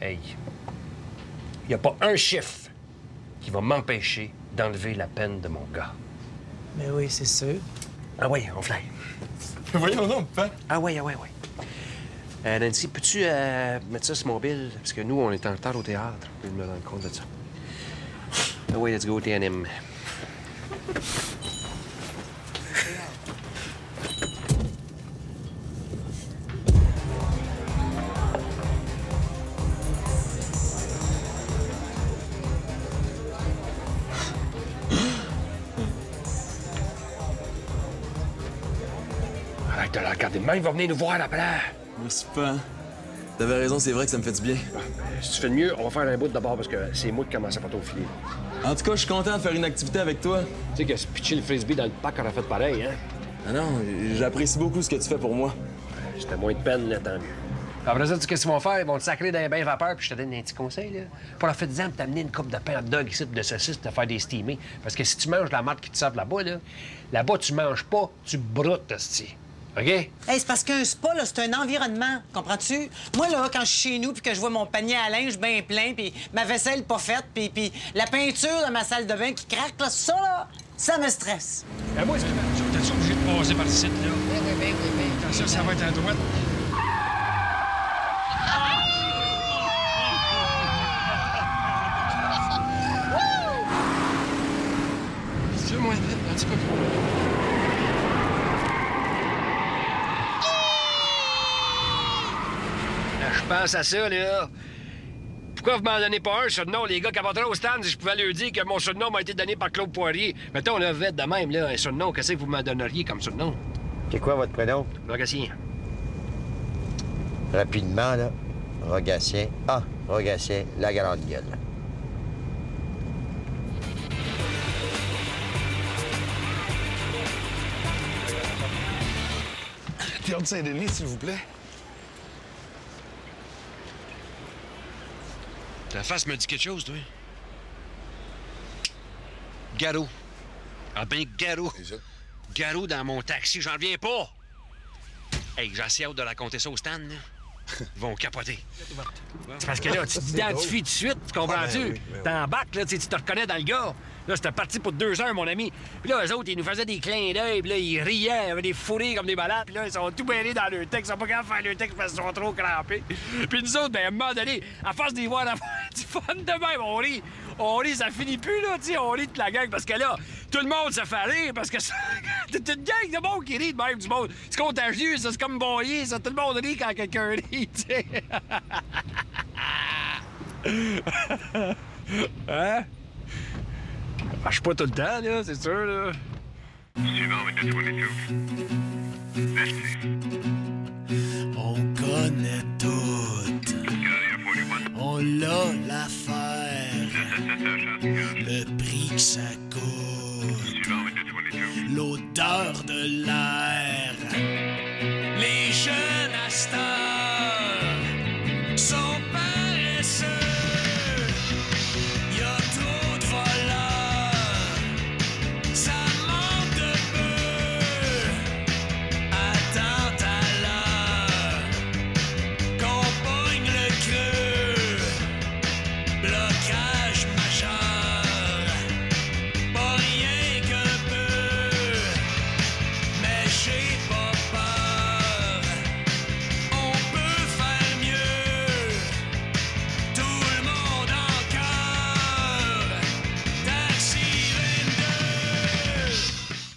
Hey, il n'y a pas un chiffre qui va m'empêcher d'enlever la peine de mon gars. Mais oui, c'est sûr. Ah oui, on fly. Voyons donc, papa. Ah oui, ah oui, oui. Euh, Nancy, peux-tu euh, mettre ça sur mon bill? Parce que nous, on est en retard au théâtre. Je me rendre compte de ça. Ah oui, let's go, TNM. Arrête de la regarder de même, il va venir nous voir après. Merci, papa. T'avais raison, c'est vrai que ça me fait du bien. Si tu fais de mieux, on va faire un bout d'abord parce que c'est moi qui commence à faire ton filet. En tout cas, je suis content de faire une activité avec toi. Tu sais que se pitcher le frisbee dans le parc, on a fait pareil, hein? Ah non, j'apprécie beaucoup ce que tu fais pour moi. C'était moins de peine, là, tant mieux. Après ça, tu sais qu'est-ce qu'ils vont faire? Ils vont te sacrer dans les bains vapeur, puis je te donne un petit conseil, là. Pour faire disant, t'amener une coupe de pain de dog ici, de saucisses, te faire des steamés. Parce que si tu manges la marque qui te servent là-bas, là, là-bas, tu manges pas, tu broutes, hostie. OK? Hey, c'est parce qu'un spa, là, c'est un environnement, comprends-tu? Moi, là, quand je suis chez nous puis que je vois mon panier à linge bien plein, puis ma vaisselle pas faite, puis, puis la peinture dans ma salle de bain qui craque, là, ça, là, ça me stresse. Ben moi, je suis obligé de passer par le site, là. Oui, oui, oui, oui, oui. Attention, ça va être à droite. C'est moins vite, un petit peu plus. Je pense à ça, là. Pourquoi vous m'en donnez pas un surnom, les gars, qui au stand, si je pouvais leur dire que mon surnom m'a été donné par Claude Poirier? Mettons, là, vite de même, là, un surnom, qu'est-ce que vous m'en donneriez comme surnom? C'est quoi votre prénom? Rogatien. Rapidement, là. Rogatien. Ah, Rogatien, la grande gueule. Théâtre Saint-Denis, s'il vous plaît. Ta face me dit quelque chose, toi. Garou. Ah ben, Garou. Garou dans mon taxi, j'en reviens pas. Hey, j'ai assez hâte de raconter ça au stand, là. Ils vont capoter. C'est parce que là, tu t'identifies tout de suite, tu comprends-tu? Ah, ben oui, ben. T'embarques, là, tu sais, tu te reconnais dans le gars. Là, c'était parti pour deux heures, mon ami. Puis là, eux autres, ils nous faisaient des clins d'œil, puis là, ils riaient, ils avaient des fourrés comme des malades, puis là, ils sont tout mêlés dans leur texte, ils sont pas capables de faire leur texte parce qu'ils sont trop crampés. Puis nous autres, ben, à un moment donné, à force d'y voir avoir fun de même, on rit. On rit, ça finit plus, là, tu on rit de la gang, parce que là, tout le monde se fait rire, parce que c'est une gang de monde qui rit de même du monde. C'est contagieux, ça, c'est comme boyer, ça. Tout le monde rit quand quelqu'un rit, tu sais. hein? Marche pas tout le temps, là, c'est sûr, là. On connaît tout l'odeur de l'air.